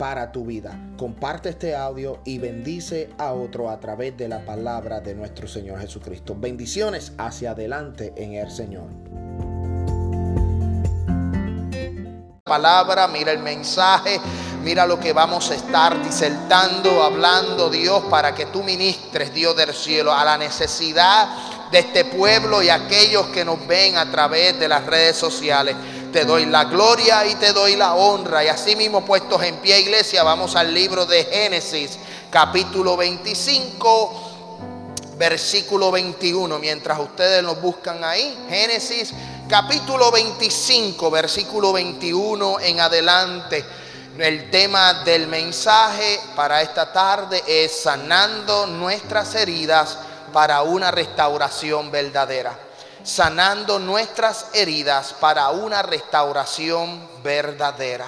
para tu vida. Comparte este audio y bendice a otro a través de la palabra de nuestro Señor Jesucristo. Bendiciones hacia adelante en el Señor. Palabra, mira el mensaje, mira lo que vamos a estar disertando, hablando Dios para que tú ministres, Dios del cielo, a la necesidad de este pueblo y aquellos que nos ven a través de las redes sociales. Te doy la gloria y te doy la honra. Y así mismo puestos en pie, iglesia, vamos al libro de Génesis, capítulo 25 versículo 21, mientras ustedes nos buscan ahí, Génesis capítulo 25, versículo 21 en adelante. El tema del mensaje para esta tarde es sanando nuestras heridas para una restauración verdadera sanando nuestras heridas para una restauración verdadera.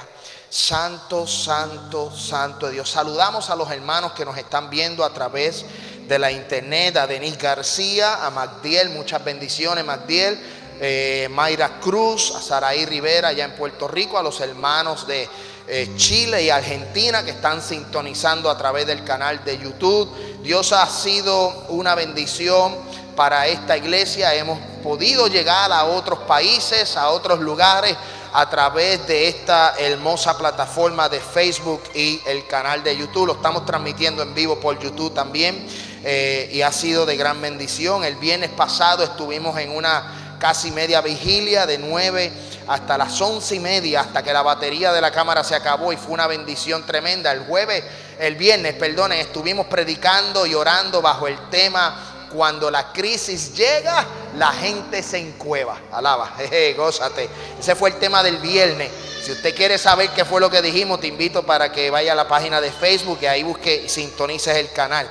Santo, santo, santo Dios. Saludamos a los hermanos que nos están viendo a través de la internet, a Denis García, a Magdiel, muchas bendiciones Magdiel, eh, Mayra Cruz, a Saraí Rivera allá en Puerto Rico, a los hermanos de eh, Chile y Argentina que están sintonizando a través del canal de YouTube. Dios ha sido una bendición para esta iglesia. Hemos podido llegar a otros países, a otros lugares a través de esta hermosa plataforma de Facebook y el canal de YouTube. Lo estamos transmitiendo en vivo por YouTube también eh, y ha sido de gran bendición. El viernes pasado estuvimos en una casi media vigilia de 9 hasta las once y media, hasta que la batería de la cámara se acabó y fue una bendición tremenda. El jueves, el viernes, perdonen, estuvimos predicando y orando bajo el tema cuando la crisis llega, la gente se encueva. Alaba, jeje, gózate. Ese fue el tema del viernes. Si usted quiere saber qué fue lo que dijimos, te invito para que vaya a la página de Facebook y ahí busque y sintonices el canal.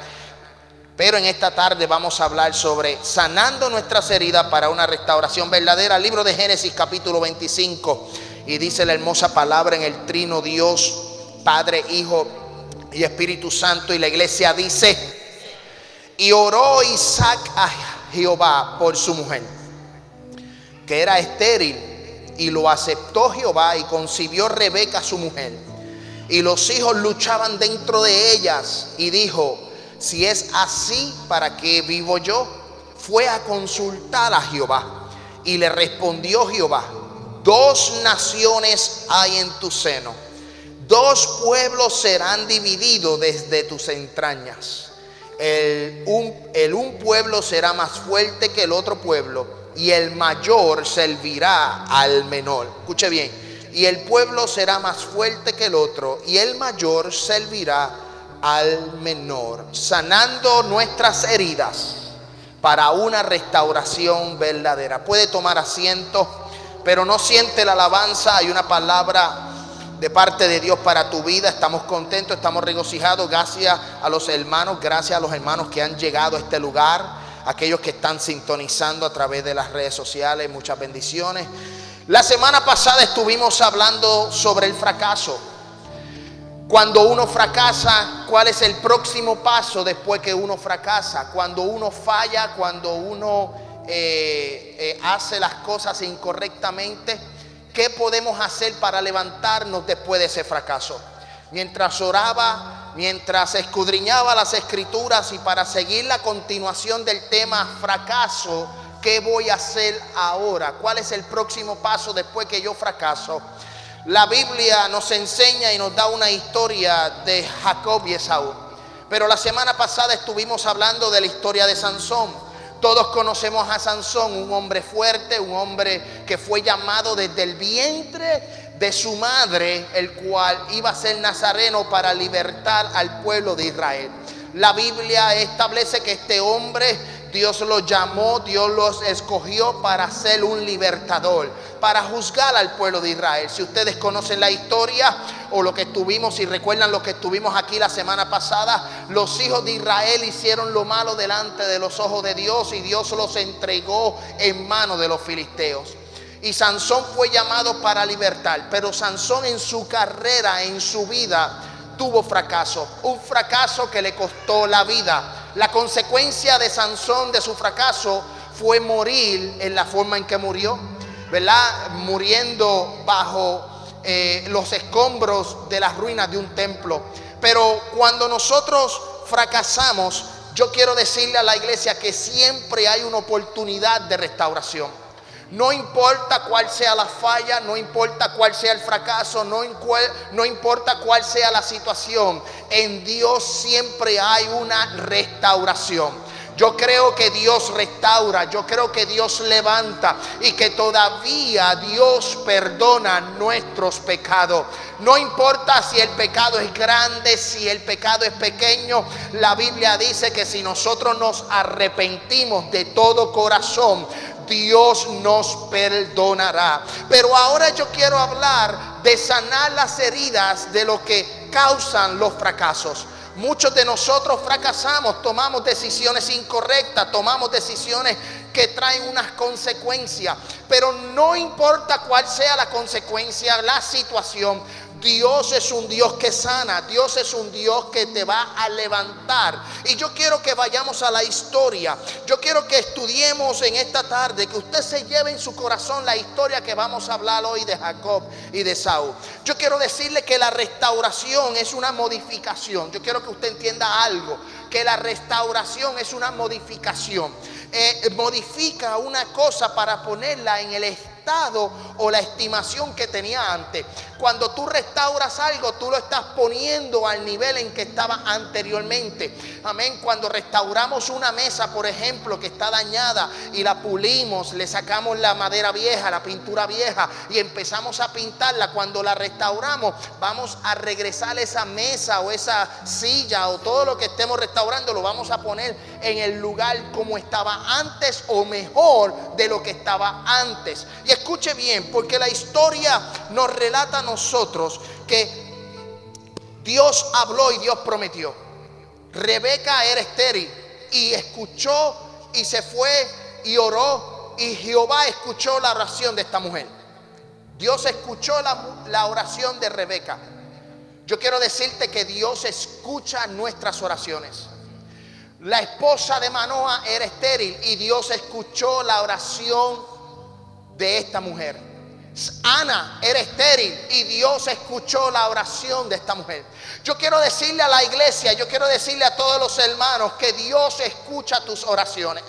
Pero en esta tarde vamos a hablar sobre sanando nuestras heridas para una restauración verdadera. libro de Génesis capítulo 25. Y dice la hermosa palabra en el trino Dios, Padre, Hijo y Espíritu Santo. Y la iglesia dice, y oró Isaac a Jehová por su mujer, que era estéril, y lo aceptó Jehová y concibió Rebeca su mujer. Y los hijos luchaban dentro de ellas y dijo, si es así, ¿para qué vivo yo? Fue a consultar a Jehová y le respondió Jehová, dos naciones hay en tu seno, dos pueblos serán divididos desde tus entrañas el un, el un pueblo será más fuerte que el otro pueblo y el mayor servirá al menor. Escuche bien. Y el pueblo será más fuerte que el otro y el mayor servirá al menor, sanando nuestras heridas para una restauración verdadera. Puede tomar asiento, pero no siente la alabanza. Hay una palabra de parte de Dios para tu vida. Estamos contentos, estamos regocijados. Gracias a los hermanos, gracias a los hermanos que han llegado a este lugar, aquellos que están sintonizando a través de las redes sociales. Muchas bendiciones. La semana pasada estuvimos hablando sobre el fracaso. Cuando uno fracasa, ¿cuál es el próximo paso después que uno fracasa? Cuando uno falla, cuando uno eh, eh, hace las cosas incorrectamente ¿Qué podemos hacer para levantarnos después de ese fracaso? Mientras oraba, mientras escudriñaba las escrituras y para seguir la continuación del tema fracaso, ¿qué voy a hacer ahora? ¿Cuál es el próximo paso después que yo fracaso? La Biblia nos enseña y nos da una historia de Jacob y Esaú. Pero la semana pasada estuvimos hablando de la historia de Sansón. Todos conocemos a Sansón, un hombre fuerte, un hombre que fue llamado desde el vientre de su madre, el cual iba a ser nazareno para libertar al pueblo de Israel. La Biblia establece que este hombre Dios lo llamó, Dios los escogió para ser un libertador, para juzgar al pueblo de Israel. Si ustedes conocen la historia, o lo que estuvimos, si recuerdan lo que estuvimos aquí la semana pasada, los hijos de Israel hicieron lo malo delante de los ojos de Dios y Dios los entregó en manos de los filisteos. Y Sansón fue llamado para libertar, pero Sansón en su carrera, en su vida, tuvo fracaso, un fracaso que le costó la vida. La consecuencia de Sansón, de su fracaso, fue morir en la forma en que murió, ¿verdad? Muriendo bajo eh, los escombros de las ruinas de un templo. Pero cuando nosotros fracasamos, yo quiero decirle a la iglesia que siempre hay una oportunidad de restauración. No importa cuál sea la falla, no importa cuál sea el fracaso, no, importa cuál sea la situación, en Dios siempre hay una restauración. Yo creo que Dios restaura, yo creo que Dios levanta y que todavía Dios perdona nuestros pecados. No importa si el pecado es grande, si el pecado es pequeño, la Biblia dice que si nosotros nos arrepentimos de todo corazón, Dios nos perdonará. Pero ahora yo quiero hablar de sanar las heridas de lo que causan los fracasos. Muchos de nosotros fracasamos, tomamos decisiones incorrectas, tomamos decisiones que traen unas consecuencias. Pero no importa cuál sea la consecuencia, la situación, Dios es un Dios que sana, Dios es un Dios que te va a levantar. Y yo quiero que vayamos a la historia. Yo quiero que estudiemos en esta tarde, que usted se lleve en su corazón la historia que vamos a hablar hoy de Jacob y de Saúl. Yo quiero decirle que la restauración es una modificación. Yo quiero que usted entienda algo, que la restauración es una modificación. Eh, modifica una cosa para ponerla en el estado o la estimación que tenía antes. Cuando tú restauras algo, tú lo estás poniendo al nivel en que estaba anteriormente. Amén. Cuando restauramos una mesa, por ejemplo, que está dañada y la pulimos, le sacamos la madera vieja, la pintura vieja y empezamos a pintarla. Cuando la restauramos, vamos a regresar esa mesa o esa silla o todo lo que estemos restaurando, lo vamos a poner en el lugar como estaba antes o mejor de lo que estaba antes. Y escuche bien, porque la historia nos relata nosotros que Dios habló y Dios prometió. Rebeca era estéril y escuchó y se fue y oró y Jehová escuchó la oración de esta mujer. Dios escuchó la, la oración de Rebeca. Yo quiero decirte que Dios escucha nuestras oraciones. La esposa de Manoa era estéril y Dios escuchó la oración de esta mujer. Ana era estéril y Dios escuchó la oración de esta mujer. Yo quiero decirle a la iglesia, yo quiero decirle a todos los hermanos que Dios escucha tus oraciones.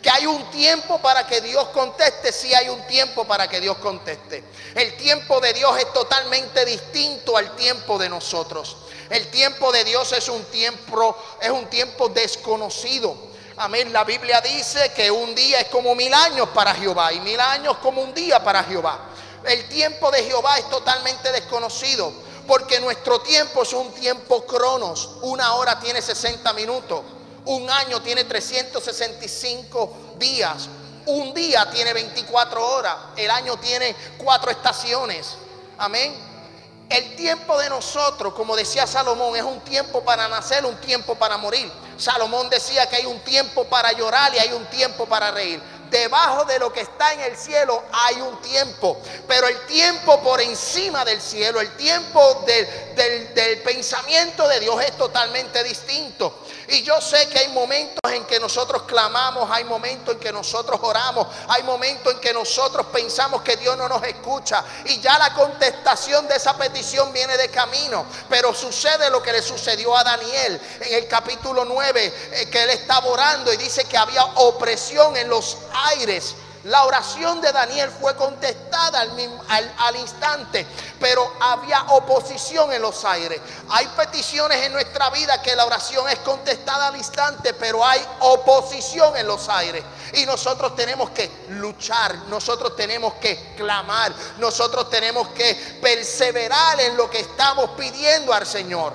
Que hay un tiempo para que Dios conteste, sí hay un tiempo para que Dios conteste. El tiempo de Dios es totalmente distinto al tiempo de nosotros. El tiempo de Dios es un tiempo es un tiempo desconocido. Amén. La Biblia dice que un día es como mil años para Jehová y mil años como un día para Jehová. El tiempo de Jehová es totalmente desconocido. Porque nuestro tiempo es un tiempo cronos. Una hora tiene 60 minutos. Un año tiene 365 días. Un día tiene 24 horas. El año tiene cuatro estaciones. Amén. El tiempo de nosotros, como decía Salomón, es un tiempo para nacer, un tiempo para morir. Salomón decía que hay un tiempo para llorar y hay un tiempo para reír debajo de lo que está en el cielo hay un tiempo. Pero el tiempo por encima del cielo, el tiempo del, del, pensamiento de Dios es totalmente distinto. Y yo sé que hay momentos en que nosotros clamamos, hay momentos en que nosotros oramos, hay momentos en que nosotros pensamos que Dios no nos escucha y ya la contestación de esa petición viene de camino. Pero sucede lo que le sucedió a Daniel en el capítulo 9, eh, que él estaba orando y dice que había opresión en los aires la oración de Daniel fue contestada al, instante, pero había oposición en los aires. Hay peticiones en nuestra vida que la oración es contestada al instante, pero hay oposición en los aires. Y nosotros tenemos que luchar, nosotros tenemos que clamar, nosotros tenemos que perseverar en lo que estamos pidiendo al Señor.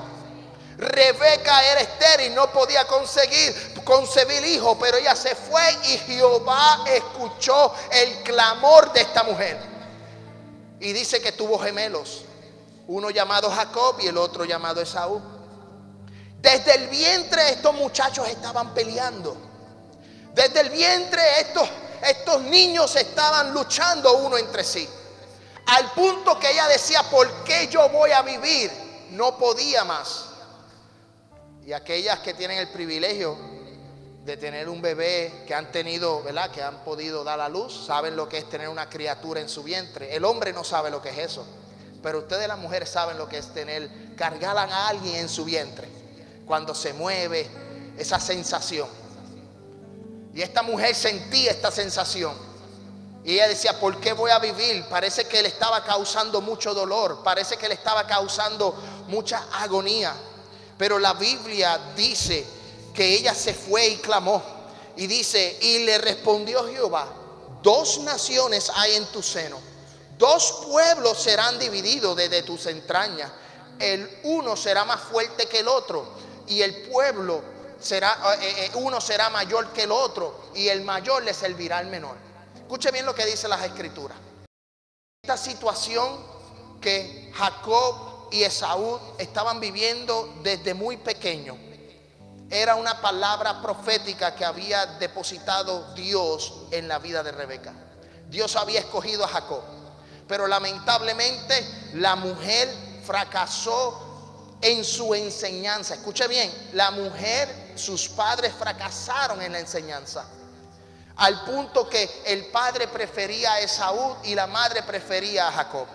Rebeca era estéril, no podía conseguir concebir hijo, pero ella se fue y Jehová escuchó el clamor de esta mujer. Y dice que tuvo gemelos. Uno llamado Jacob y el otro llamado Esaú. Desde el vientre estos muchachos estaban peleando. Desde el vientre estos, estos niños estaban luchando uno entre sí. Al punto que ella decía, ¿por qué yo voy a vivir? No podía más. Y aquellas que tienen el privilegio de tener un bebé que han tenido, ¿verdad? Que han podido dar a luz, saben lo que es tener una criatura en su vientre. El hombre no sabe lo que es eso. Pero ustedes las mujeres saben lo que es tener, cargar a alguien en su vientre. Cuando se mueve, esa sensación. Y esta mujer sentía esta sensación. Y ella decía, ¿por qué voy a vivir? Parece que le estaba causando mucho dolor, parece que le estaba causando mucha agonía. Pero la Biblia dice que ella se fue y clamó. Y dice, y le respondió Jehová, dos naciones hay en tu seno, dos pueblos serán divididos desde tus entrañas. El uno será más fuerte que el otro y el pueblo será, eh, eh, eh, uno será mayor que el otro y el mayor le servirá al menor. Escuche bien lo que dice las escrituras. Esta situación que Jacob y Esaú estaban viviendo desde muy pequeño era una palabra profética que había depositado Dios en la vida de Rebeca. Dios había escogido a Jacob, pero lamentablemente la mujer fracasó en su enseñanza. Escuche bien, la mujer, sus padres fracasaron en la enseñanza. Al punto que el padre prefería a Esaú y la madre prefería a Jacob.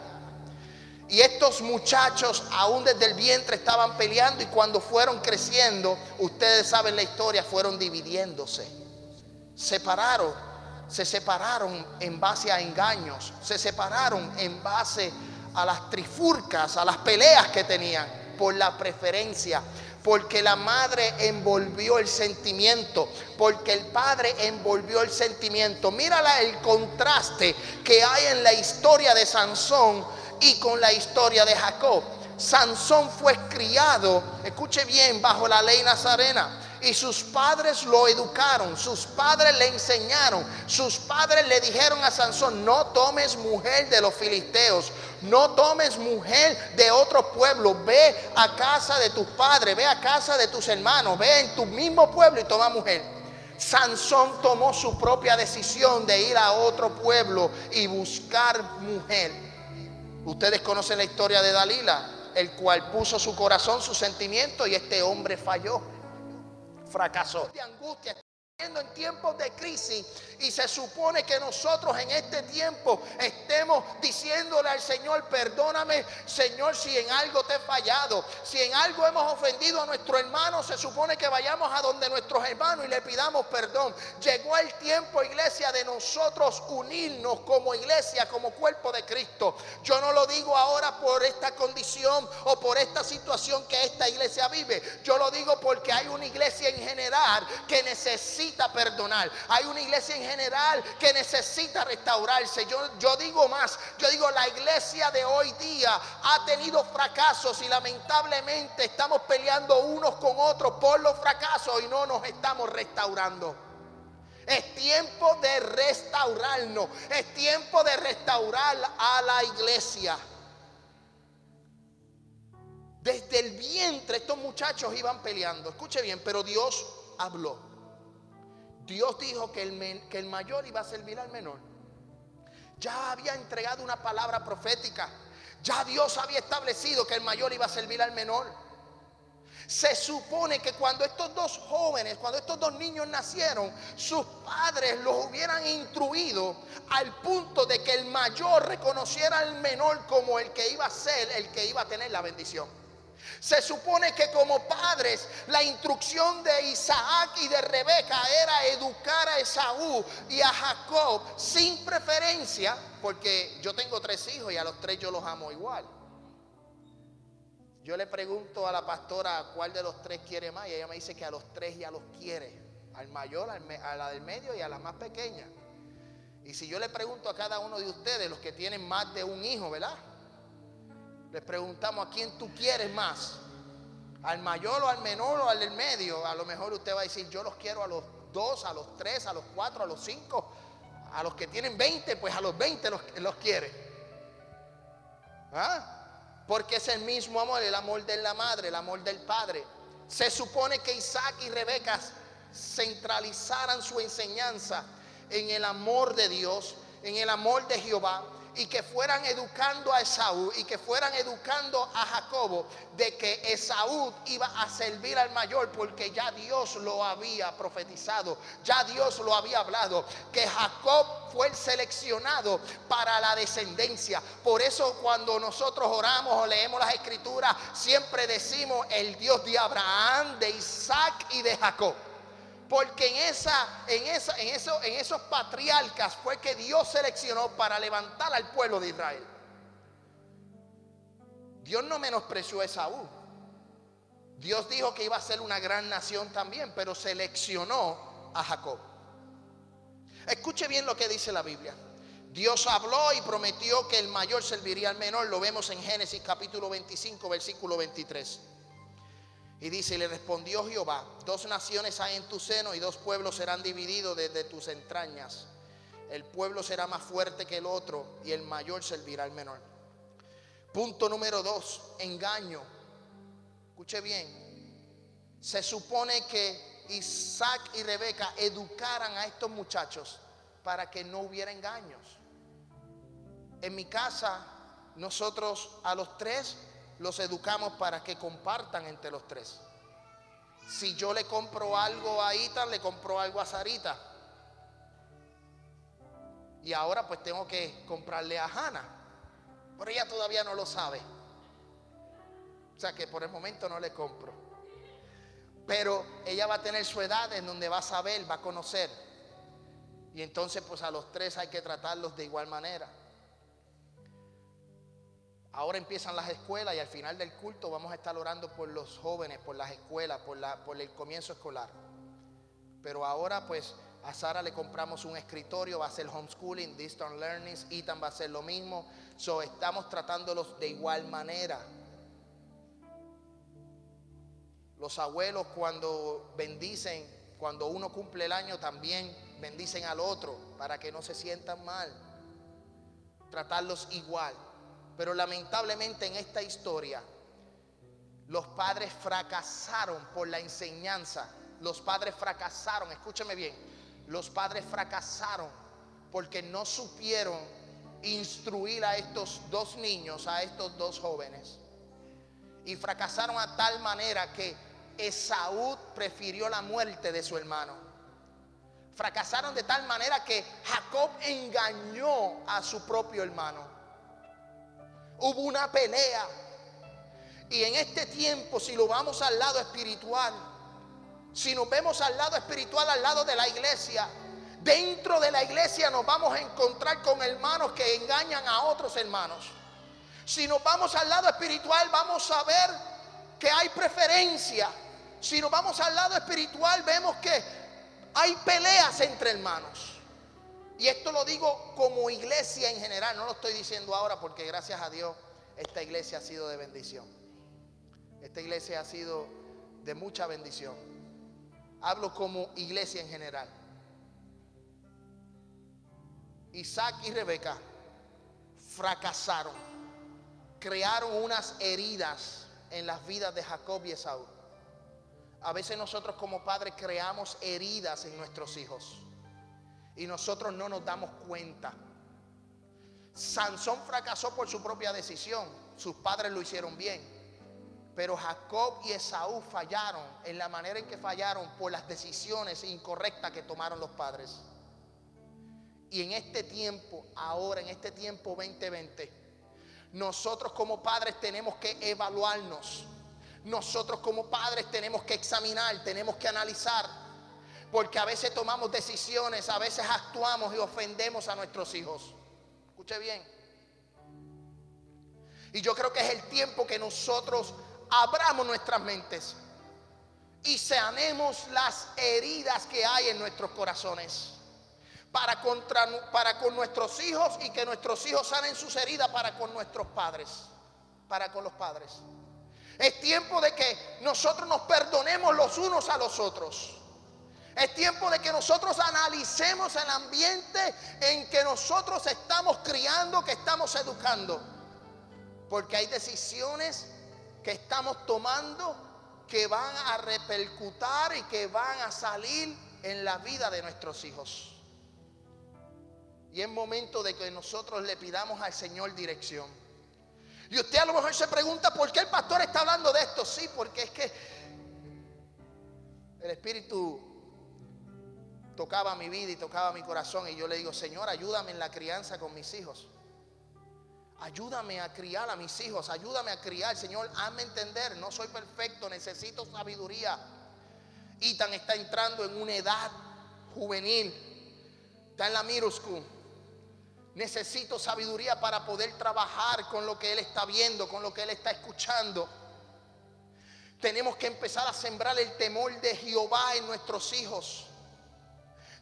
Y estos muchachos aún desde el vientre estaban peleando y cuando fueron creciendo, ustedes saben la historia, fueron dividiéndose. Separaron, se separaron en base a engaños, se separaron en base a las trifurcas, a las peleas que tenían por la preferencia, porque la madre envolvió el sentimiento, porque el padre envolvió el sentimiento. Mírala el contraste que hay en la historia de Sansón y con la historia de Jacob. Sansón fue criado, escuche bien, bajo la ley nazarena y sus padres lo educaron, sus padres le enseñaron, sus padres le dijeron a Sansón, no tomes mujer de los filisteos, no tomes mujer de otro pueblo, ve a casa de tus padres, ve a casa de tus hermanos, ve en tu mismo pueblo y toma mujer. Sansón tomó su propia decisión de ir a otro pueblo y buscar mujer. Ustedes conocen la historia de Dalila, el cual puso su corazón, su sentimiento y este hombre falló fracasó. En tiempos de crisis y se supone que nosotros en este tiempo estemos diciéndole al Señor, perdóname Señor si en algo te he fallado, si en algo hemos ofendido a nuestro hermano, se supone que vayamos a donde nuestros hermanos y le pidamos perdón. Llegó el tiempo, iglesia, de nosotros unirnos como iglesia, como cuerpo de Cristo. Yo no lo digo ahora por esta condición o por esta situación que esta iglesia vive. Yo lo digo porque hay una iglesia en general que necesita perdonar. Hay una iglesia en general que necesita restaurarse. Yo, yo digo más, yo digo la iglesia de hoy día ha tenido fracasos y lamentablemente estamos peleando unos con otros por los fracasos y no nos estamos restaurando. Es tiempo de restaurarnos. Es tiempo de restaurar a la iglesia. Desde el vientre estos muchachos iban peleando. Escuche bien, pero Dios habló. Dios dijo que el, mayor iba a servir al menor. Ya había entregado una palabra profética. Ya Dios había establecido que el mayor iba a servir al menor. Se supone que cuando estos dos jóvenes, cuando estos dos niños nacieron, sus padres los hubieran instruido al punto de que el mayor reconociera al menor como el que iba a ser, el que iba a tener la bendición. Se supone que como padres la instrucción de Isaac y de Rebeca era educar a Esaú y a Jacob sin preferencia, porque yo tengo tres hijos y a los tres yo los amo igual. Yo le pregunto a la pastora cuál de los tres quiere más y ella me dice que a los tres ya los quiere, al mayor, a la del medio y a la más pequeña. Y si yo le pregunto a cada uno de ustedes, los que tienen más de un hijo, ¿verdad? Les preguntamos a quién tú quieres más. Al mayor o al menor o al del medio. A lo mejor usted va a decir, yo los quiero a los dos, a los tres, a los cuatro, a los cinco. A los que tienen 20, pues a los 20 los, los quiere. ¿Ah? Porque es el mismo amor, el amor de la madre, el amor del padre. Se supone que Isaac y Rebeca centralizaran su enseñanza en el amor de Dios, en el amor de Jehová, y que fueran educando a Esaú y que fueran educando a Jacobo de que Esaú iba a servir al mayor porque ya Dios lo había profetizado, ya Dios lo había hablado, que Jacob fue el seleccionado para la descendencia. Por eso cuando nosotros oramos o leemos las escrituras, siempre decimos el Dios de Abraham, de Isaac y de Jacob. Porque en, esa, en, esa, en, eso, en esos patriarcas fue que Dios seleccionó para levantar al pueblo de Israel. Dios no menospreció a Esaú. Dios dijo que iba a ser una gran nación también, pero seleccionó a Jacob. Escuche bien lo que dice la Biblia. Dios habló y prometió que el mayor serviría al menor. Lo vemos en Génesis capítulo 25, versículo 23. Y dice, y le respondió Jehová, dos naciones hay en tu seno y dos pueblos serán divididos desde tus entrañas. El pueblo será más fuerte que el otro y el mayor servirá al menor. Punto número dos, engaño. Escuche bien. Se supone que Isaac y Rebeca educaran a estos muchachos para que no hubiera engaños. En mi casa, nosotros a los tres los educamos para que compartan entre los tres. Si yo le compro algo a Ita, le compro algo a Sarita. Y ahora pues tengo que comprarle a Hannah. Pero ella todavía no lo sabe. O sea que por el momento no le compro. Pero ella va a tener su edad en donde va a saber, va a conocer. Y entonces pues a los tres hay que tratarlos de igual manera. Ahora empiezan las escuelas y al final del culto vamos a estar orando por los jóvenes, por las escuelas, por, el comienzo escolar. Pero ahora pues a Sara le compramos un escritorio, va a ser homeschooling, distance learning, Ethan va a ser lo mismo. So estamos tratándolos de igual manera. Los abuelos cuando bendicen, cuando uno cumple el año también bendicen al otro para que no se sientan mal. Tratarlos igual. Pero lamentablemente en esta historia los padres fracasaron por la enseñanza. Los padres fracasaron, escúcheme bien, los padres fracasaron porque no supieron instruir a estos dos niños, a estos dos jóvenes. Y fracasaron a tal manera que Esaú prefirió la muerte de su hermano. Fracasaron de tal manera que Jacob engañó a su propio hermano. Hubo una pelea. Y en este tiempo, si lo vamos al lado espiritual, si nos vemos al lado espiritual, al lado de la iglesia, dentro de la iglesia nos vamos a encontrar con hermanos que engañan a otros hermanos. Si nos vamos al lado espiritual, vamos a ver que hay preferencia. Si nos vamos al lado espiritual, vemos que hay peleas entre hermanos. Y esto lo digo como iglesia en general, no lo estoy diciendo ahora porque gracias a Dios esta iglesia ha sido de bendición. Esta iglesia ha sido de mucha bendición. Hablo como iglesia en general. Isaac y Rebeca fracasaron, crearon unas heridas en las vidas de Jacob y Esaú. A veces nosotros como padres creamos heridas en nuestros hijos y nosotros no nos damos cuenta. Sansón fracasó por su propia decisión, sus padres lo hicieron bien, pero Jacob y Esaú fallaron en la manera en que fallaron por las decisiones incorrectas que tomaron los padres. Y en este tiempo, ahora en este tiempo 2020, nosotros como padres tenemos que evaluarnos. Nosotros como padres tenemos que examinar, tenemos que analizar porque a veces tomamos decisiones, a veces actuamos y ofendemos a nuestros hijos. Escuche bien. Y yo creo que es el tiempo que nosotros abramos nuestras mentes y sanemos las heridas que hay en nuestros corazones. Para, contra, para con nuestros hijos y que nuestros hijos sanen sus heridas para con nuestros padres. Para con los padres. Es tiempo de que nosotros nos perdonemos los unos a los otros. Es tiempo de que nosotros analicemos el ambiente en que nosotros estamos criando, que estamos educando. Porque hay decisiones que estamos tomando que van a repercutir y que van a salir en la vida de nuestros hijos. Y es momento de que nosotros le pidamos al Señor dirección. Y usted a lo mejor se pregunta, ¿por qué el pastor está hablando de esto? Sí, porque es que el Espíritu tocaba mi vida y tocaba mi corazón. Y yo le digo, Señor, ayúdame en la crianza con mis hijos. Ayúdame a criar a mis hijos, ayúdame a criar, Señor, hazme entender, no soy perfecto, necesito sabiduría. Ethan está entrando en una edad juvenil, está en la middle Necesito sabiduría para poder trabajar con lo que él está viendo, con lo que él está escuchando. Tenemos que empezar a sembrar el temor de Jehová en nuestros hijos.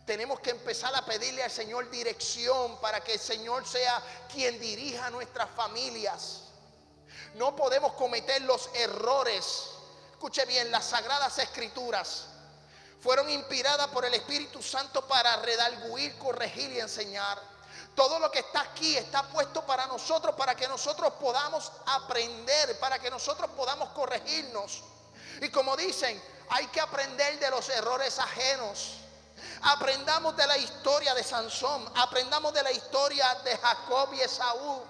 Tenemos que empezar a pedirle al Señor dirección para que el Señor sea quien dirija nuestras familias. No podemos cometer los errores. Escuche bien, las sagradas escrituras fueron inspiradas por el Espíritu Santo para redarguir, corregir y enseñar. Todo lo que está aquí está puesto para nosotros, para que nosotros podamos aprender, para que nosotros podamos corregirnos. Y como dicen, hay que aprender de los errores ajenos. Aprendamos de la historia de Sansón, aprendamos de la historia de Jacob y Esaú.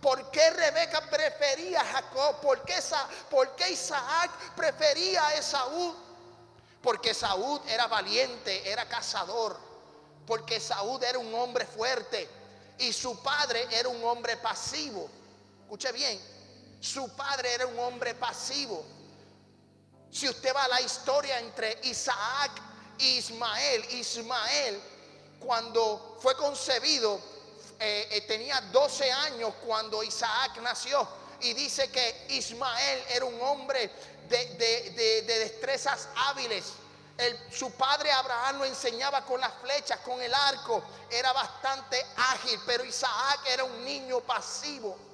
¿Por qué Rebeca prefería a Jacob? ¿Por qué, ¿Por qué Isaac prefería a Esaú? Porque Esaú era valiente, era cazador. Porque Esaú era un hombre fuerte y su padre era un hombre pasivo. Escuche bien, su padre era un hombre pasivo. Si usted va a la historia entre Isaac Ismael. Ismael, cuando fue concebido, eh, eh, tenía 12 años cuando Isaac nació. Y dice que Ismael era un hombre de, destrezas hábiles. su padre Abraham lo enseñaba con las flechas, con el arco. Era bastante ágil, pero Isaac era un niño pasivo.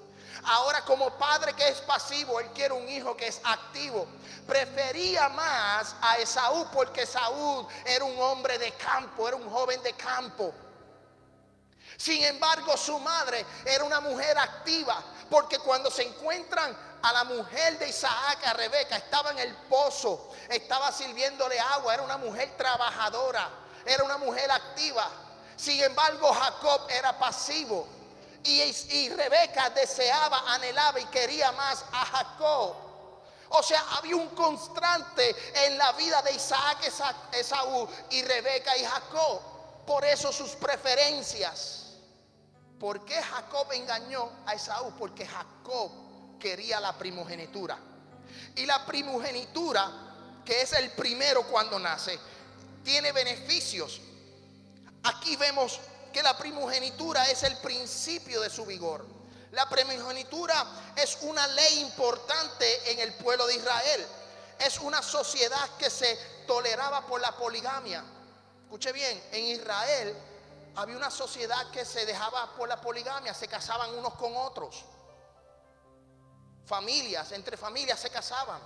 Ahora como padre que es pasivo, él quiere un hijo que es activo. Prefería más a Esaú porque Esaú era un hombre de campo, era un joven de campo. Sin embargo, su madre era una mujer activa, porque cuando se encuentran a la mujer de Isaac, a Rebeca, estaba en el pozo, estaba sirviéndole agua, era una mujer trabajadora, era una mujer activa. Sin embargo, Jacob era pasivo. Y, Rebeca deseaba, anhelaba y quería más a Jacob. O sea, había un constante en la vida de Isaac, Esaú y Rebeca y Jacob. Por eso sus preferencias. ¿Por qué Jacob engañó a Esaú? Porque Jacob quería la primogenitura. Y la primogenitura, que es el primero cuando nace, tiene beneficios. Aquí vemos que la primogenitura es el principio de su vigor. La primogenitura es una ley importante en el pueblo de Israel. Es una sociedad que se toleraba por la poligamia. Escuche bien, en Israel había una sociedad que se dejaba por la poligamia, se casaban unos con otros. Familias, entre familias se casaban.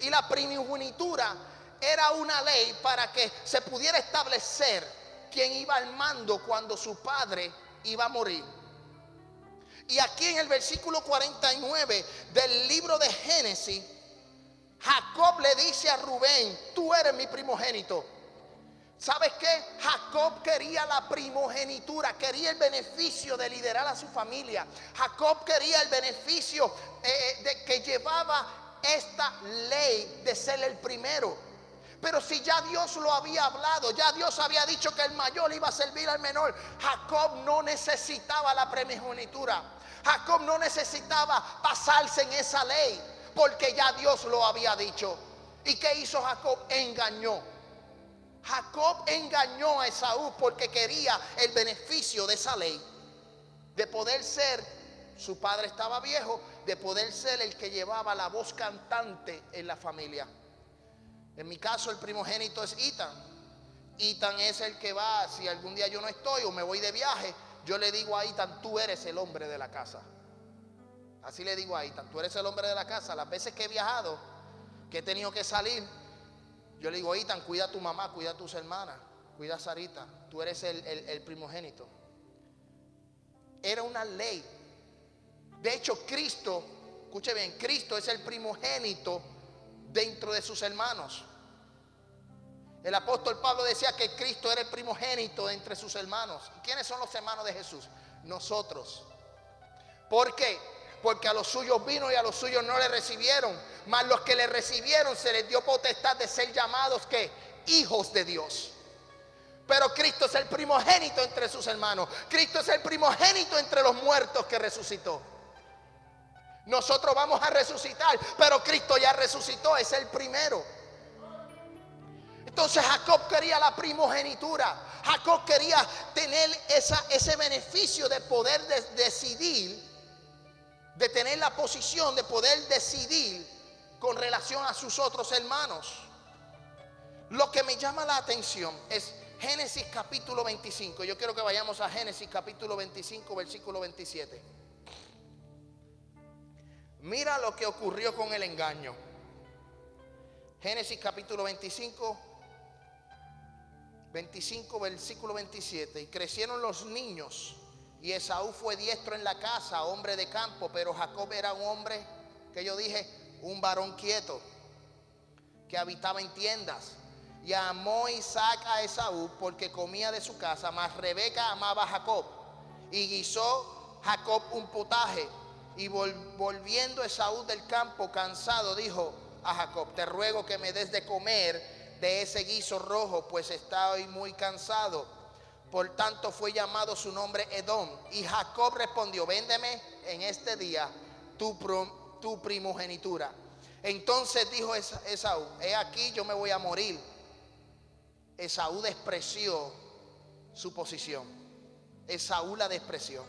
Y la primogenitura era una ley para que se pudiera establecer quien iba al mando cuando su padre iba a morir. Y aquí en el versículo 49 del libro de Génesis, Jacob le dice a Rubén, tú eres mi primogénito. ¿Sabes qué? Jacob quería la primogenitura, quería el beneficio de liderar a su familia. Jacob quería el beneficio eh, de que llevaba esta ley de ser el primero. Pero si ya Dios lo había hablado, ya Dios había dicho que el mayor iba a servir al menor, Jacob no necesitaba la primogenitura. Jacob no necesitaba pasarse en esa ley, porque ya Dios lo había dicho. ¿Y qué hizo Jacob? Engañó. Jacob engañó a Esaú porque quería el beneficio de esa ley, de poder ser, su padre estaba viejo, de poder ser el que llevaba la voz cantante en la familia. En mi caso el primogénito es Itan. Itan es el que va, si algún día yo no estoy o me voy de viaje, yo le digo a Itan, tú eres el hombre de la casa. Así le digo a Itan, tú eres el hombre de la casa. Las veces que he viajado, que he tenido que salir, yo le digo, Itan, cuida a tu mamá, cuida a tus hermanas, cuida a Sarita, tú eres el, el primogénito. Era una ley De hecho, Cristo, escuche bien, Cristo es el primogénito dentro de sus hermanos. El apóstol Pablo decía que Cristo era el primogénito entre sus hermanos. ¿Quiénes son los hermanos de Jesús? Nosotros. ¿Por qué? Porque a los suyos vino y a los suyos no le recibieron. Mas los que le recibieron se les dio potestad de ser llamados que hijos de Dios. Pero Cristo es el primogénito entre sus hermanos. Cristo es el primogénito entre los muertos que resucitó. Nosotros vamos a resucitar, pero Cristo ya resucitó, es el primero. Entonces Jacob quería la primogenitura. Jacob quería tener ese beneficio de poder decidir, de tener la posición de poder decidir con relación a sus otros hermanos. Lo que me llama la atención es Génesis capítulo 25. Yo quiero que vayamos a Génesis capítulo 25, versículo 27. Mira lo que ocurrió con el engaño. Génesis capítulo 25, 25, versículo 27. Y crecieron los niños. Y Esaú fue diestro en la casa, hombre de campo. Pero Jacob era un hombre, que yo dije, un varón quieto, que habitaba en tiendas. Y amó Isaac a Esaú porque comía de su casa. Mas Rebeca amaba a Jacob. Y guisó Jacob un potaje. Y volviendo Esaú del campo cansado, dijo a Jacob, te ruego que me des de comer de ese guiso rojo, pues estoy muy cansado. Por tanto fue llamado su nombre Edom. Y Jacob respondió, véndeme en este día tu, tu primogenitura. Entonces dijo Esaú, he aquí yo me voy a morir. Esaú despreció su posición. Esaú la despreció.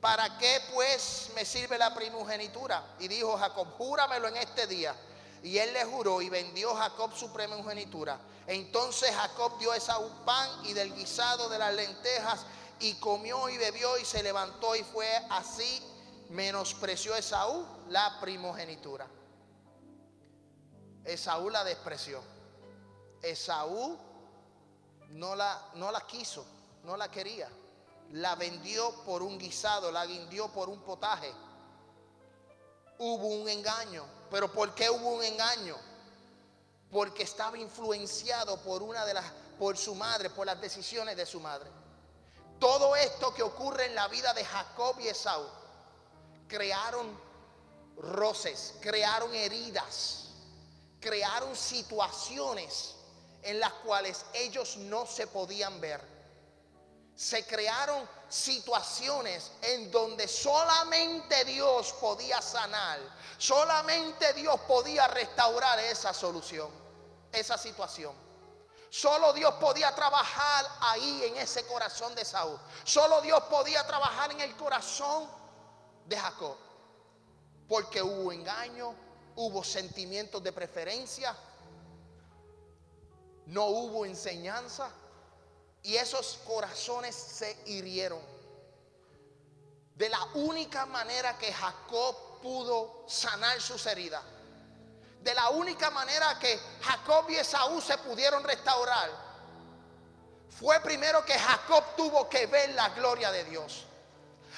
¿Para qué pues me sirve la primogenitura? Y dijo Jacob, júramelo en este día y él le juró y vendió Jacob su primogenitura. Entonces Jacob dio a Esaú pan y del guisado de las lentejas y comió y bebió y se levantó y fue así. Menospreció Esaú la primogenitura. Esaú la despreció. Esaú no la, no la quiso, no la quería. La vendió por un guisado, la guindió por un potaje. Hubo un engaño, pero ¿por qué hubo un engaño? Porque estaba influenciado por una de las por su madre, por las decisiones de su madre. Todo esto que ocurre en la vida de Jacob y Esaú crearon roces, crearon heridas, crearon situaciones en las cuales ellos no se podían ver. Se crearon situaciones en donde solamente Dios podía sanar, solamente Dios podía restaurar esa solución, esa situación. Solo Dios podía trabajar ahí en ese corazón de Saúl. Solo Dios podía trabajar en el corazón de Jacob. Porque hubo engaño, hubo sentimientos de preferencia, no hubo enseñanza. Y esos corazones se hirieron. De la única manera que Jacob pudo sanar sus heridas. De la única manera que Jacob y Esaú se pudieron restaurar. Fue primero que Jacob tuvo que ver la gloria de Dios.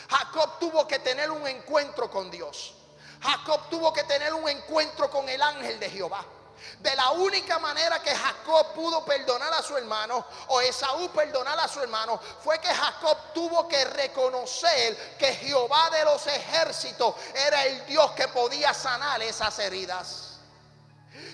Jacob tuvo que tener un encuentro con Dios. Jacob tuvo que tener un encuentro con el ángel de Jehová. De la única manera que Jacob pudo perdonar a su hermano o Esaú perdonar a su hermano fue que Jacob tuvo que reconocer que Jehová de los ejércitos era el Dios que podía sanar esas heridas.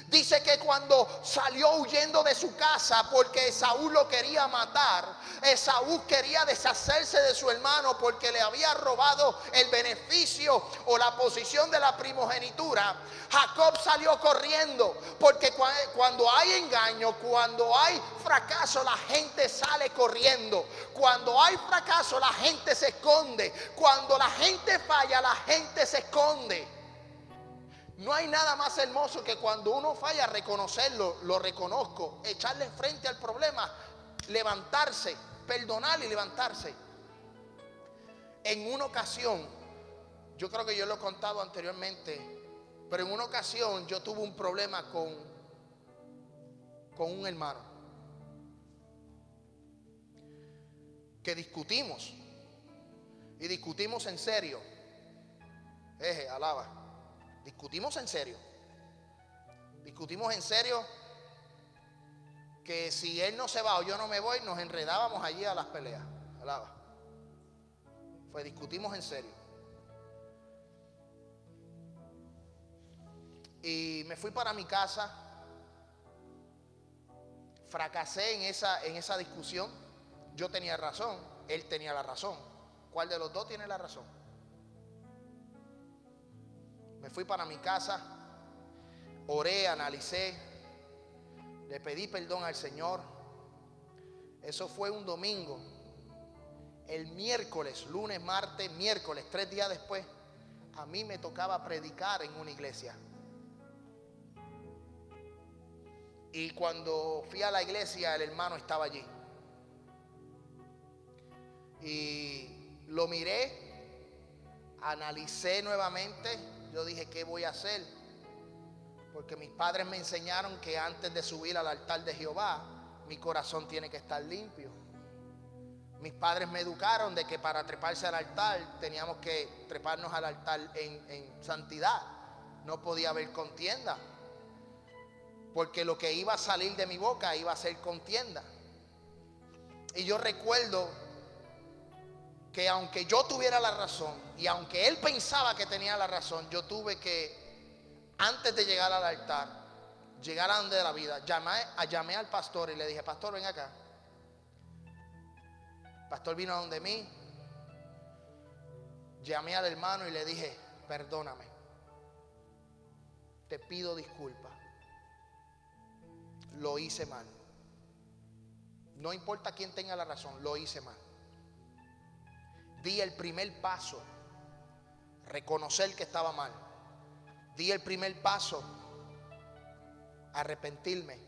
Dice que cuando salió huyendo de su casa porque Esaú lo quería matar, Esaú quería deshacerse de su hermano porque le había robado el beneficio o la posición de la primogenitura. Jacob salió corriendo porque cuando hay engaño, cuando hay fracaso, la gente sale corriendo. Cuando hay fracaso, la gente se esconde. Cuando la gente falla, la gente se esconde. No hay nada más hermoso que cuando uno falla reconocerlo, lo reconozco, echarle frente al problema, levantarse, perdonar y levantarse. En una ocasión, yo creo que yo lo he contado anteriormente, pero en una ocasión yo tuve un problema con, con un hermano. Que discutimos. Y discutimos en serio. Eje, alaba. Discutimos en serio. Discutimos en serio que si él no se va o yo no me voy, nos enredábamos allí a las peleas. Alaba. Fue discutimos en serio. Y me fui para mi casa. Fracasé en esa, en esa discusión. Yo tenía razón, él tenía la razón. ¿Cuál de los dos tiene la razón? Me fui para mi casa, oré, analicé, le pedí perdón al Señor. Eso fue un domingo. El miércoles, lunes, martes, miércoles, tres días después, a mí me tocaba predicar en una iglesia. Y cuando fui a la iglesia, el hermano estaba allí. Y lo miré, analicé nuevamente. Yo dije, ¿qué voy a hacer? Porque mis padres me enseñaron que antes de subir al altar de Jehová, mi corazón tiene que estar limpio. Mis padres me educaron de que para treparse al altar teníamos que treparnos al altar en, en santidad. No podía haber contienda porque lo que iba a salir de mi boca iba a ser contienda. Y yo recuerdo que aunque yo tuviera la razón y aunque él pensaba que tenía la razón, yo tuve que, antes de llegar al altar, llegar a donde de la vida, llamé, llamé al pastor y le dije, pastor, ven acá. Pastor vino a donde mí, llamé al hermano y le dije, perdóname, te pido disculpas lo hice mal. No importa quién tenga la razón, lo hice mal. Di el primer paso, reconocer que estaba mal. Di el primer paso, arrepentirme.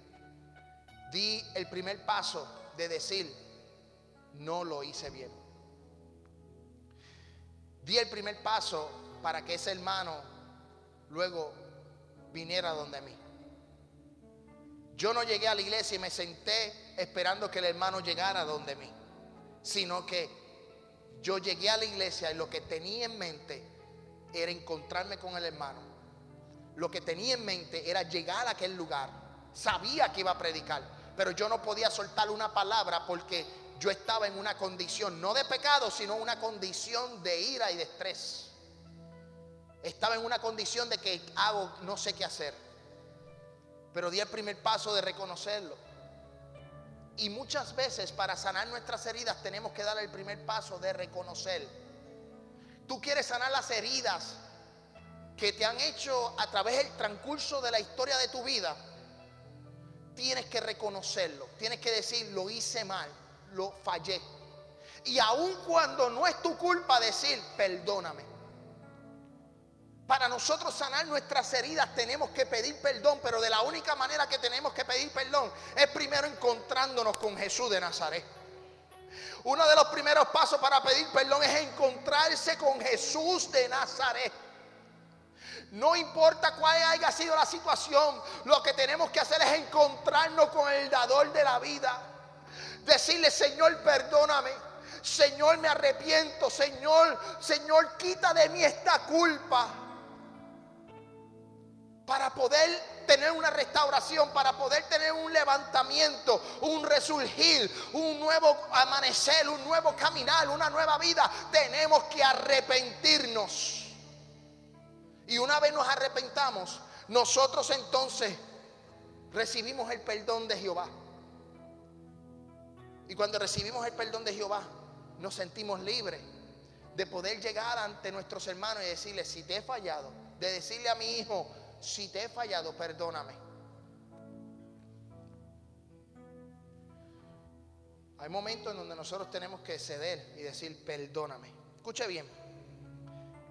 Di el primer paso de decir, no lo hice bien. Di el primer paso para que ese hermano luego viniera donde mí. Yo no llegué a la iglesia y me senté esperando que el hermano llegara donde mí, sino que yo llegué a la iglesia y lo que tenía en mente era encontrarme con el hermano. Lo que tenía en mente era llegar a aquel lugar. Sabía que iba a predicar, pero yo no podía soltar una palabra porque yo estaba en una condición, no de pecado, sino una condición de ira y de estrés. Estaba en una condición de que hago, no sé qué hacer. Pero di el primer paso de reconocerlo. Y muchas veces para sanar nuestras heridas tenemos que dar el primer paso de reconocer. Tú quieres sanar las heridas que te han hecho a través del transcurso de la historia de tu vida. Tienes que reconocerlo. Tienes que decir, lo hice mal, lo fallé. Y aun cuando no es tu culpa decir, perdóname. Para nosotros sanar nuestras heridas tenemos que pedir perdón, pero de la única manera que tenemos que pedir perdón es primero encontrándonos con Jesús de Nazaret. Uno de los primeros pasos para pedir perdón es encontrarse con Jesús de Nazaret. No importa cuál haya sido la situación, lo que tenemos que hacer es encontrarnos con el dador de la vida. Decirle, Señor, perdóname. Señor, me arrepiento. Señor, Señor, quita de mí esta culpa para poder tener una restauración, para poder tener un levantamiento, un resurgir, un nuevo amanecer, un nuevo caminar, una nueva vida, tenemos que arrepentirnos. Y una vez nos arrepentamos, nosotros entonces recibimos el perdón de Jehová. Y cuando recibimos el perdón de Jehová, nos sentimos libres de poder llegar ante nuestros hermanos y decirles, si te he fallado, de decirle a mi hijo, si te he fallado, perdóname. Hay momentos en donde nosotros tenemos que ceder y decir, perdóname. Escuche bien,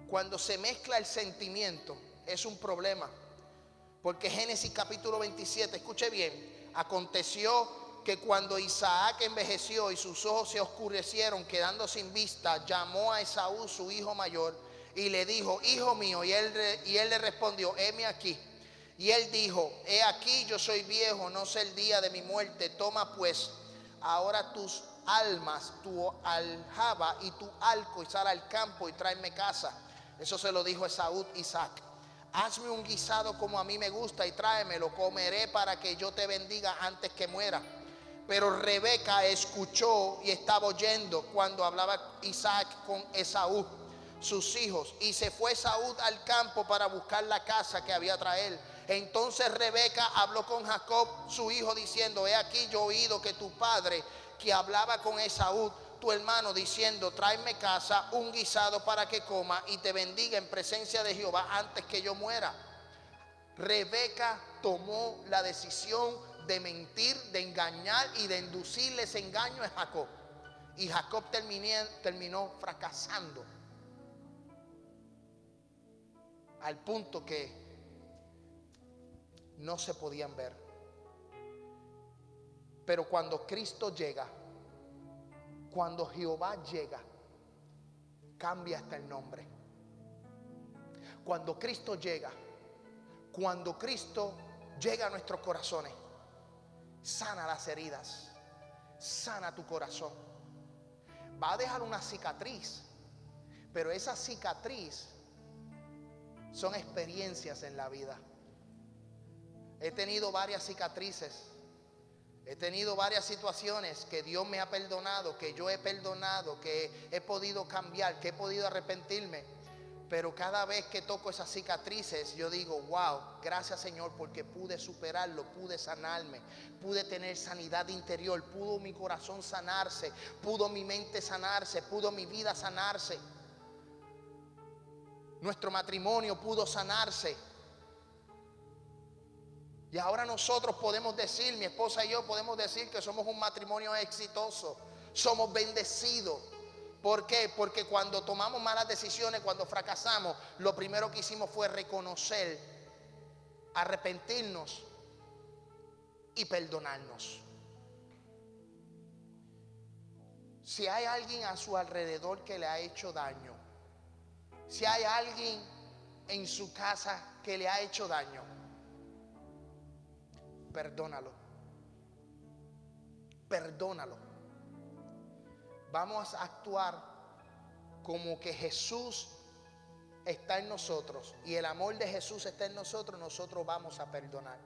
cuando se mezcla el sentimiento es un problema. Porque Génesis capítulo 27, escuche bien, aconteció que cuando Isaac envejeció y sus ojos se oscurecieron, quedando sin vista, llamó a Esaú, su hijo mayor, y le dijo, hijo mío, y él, y él le respondió, heme aquí. Y él dijo, he aquí yo soy viejo, no sé el día de mi muerte, toma pues ahora tus almas, tu aljaba y tu alco y sal al campo y tráeme casa. Eso se lo dijo Esaú Isaac. Hazme un guisado como a mí me gusta y tráemelo, comeré para que yo te bendiga antes que muera. Pero Rebeca escuchó y estaba oyendo cuando hablaba Isaac con Esaú, sus hijos, y se fue Esaú al campo para buscar la casa que había traer. Entonces Rebeca habló con Jacob, su hijo, diciendo, he aquí yo oído que tu padre, que hablaba con Esaú, tu hermano diciendo, tráeme casa, un guisado para que coma y te bendiga en presencia de Jehová antes que yo muera. Rebeca tomó la decisión de mentir, de engañar y de inducirle ese engaño a Jacob. Y Jacob terminó fracasando. Al punto que no se podían ver. Pero cuando Cristo llega, cuando Jehová llega, cambia hasta el nombre. Cuando Cristo llega, cuando Cristo llega a nuestros corazones, sana las heridas, sana tu corazón. Va a dejar una cicatriz, pero esa cicatriz son experiencias en la vida. He tenido varias cicatrices He tenido varias situaciones que Dios me ha perdonado, que yo he perdonado, que he podido cambiar, que he podido arrepentirme. Pero cada vez que toco esas cicatrices, yo digo, wow, gracias Señor porque pude superarlo, pude sanarme, pude tener sanidad interior, pudo mi corazón sanarse, pudo mi mente sanarse, pudo mi vida sanarse. Nuestro matrimonio pudo sanarse. Y ahora nosotros podemos decir, mi esposa y yo podemos decir que somos un matrimonio exitoso, somos bendecidos. ¿Por qué? Porque cuando tomamos malas decisiones, cuando fracasamos, lo primero que hicimos fue reconocer, arrepentirnos y perdonarnos. Si hay alguien a su alrededor que le ha hecho daño, si hay alguien en su casa que le ha hecho daño, perdónalo. Perdónalo. Vamos a actuar como que Jesús está en nosotros y el amor de Jesús está en nosotros, nosotros vamos a perdonar.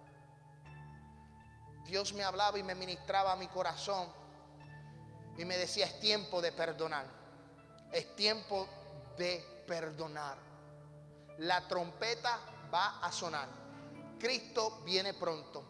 Dios me hablaba y me ministraba a mi corazón y me decía, es tiempo de perdonar, es tiempo de perdonar. La trompeta va a sonar. Cristo viene pronto.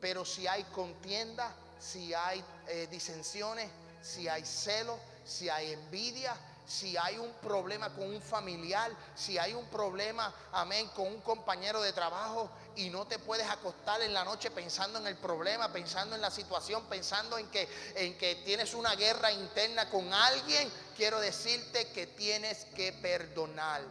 Pero si hay contienda, si hay eh, disensiones, si hay celo, si hay envidia, si hay un problema con un familiar, si hay un problema, amén, con un compañero de trabajo y no te puedes acostar en la noche pensando en el problema, pensando en la situación, pensando en que, en que tienes una guerra interna con alguien, quiero decirte que tienes que perdonar.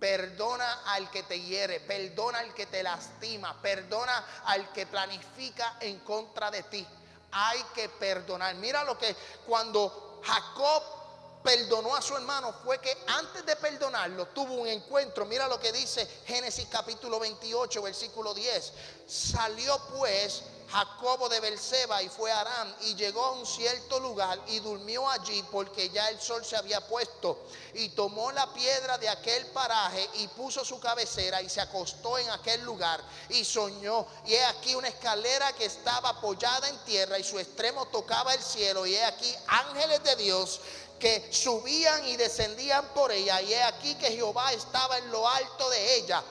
Perdona al que te hiere, perdona al que te lastima, perdona al que planifica en contra de ti. Hay que perdonar. Mira lo que cuando Jacob perdonó a su hermano fue que antes de perdonarlo tuvo un encuentro. Mira lo que dice Génesis capítulo 28, versículo 10. Salió pues Jacobo de Berseba y fue a Aram y llegó a un cierto lugar y durmió allí porque ya el sol se había puesto y tomó la piedra de aquel paraje y puso su cabecera y se acostó en aquel lugar y soñó y he aquí una escalera que estaba apoyada en tierra y su extremo tocaba el cielo y he aquí ángeles de Dios que subían y descendían por ella. Y he aquí que Jehová estaba en lo alto de ella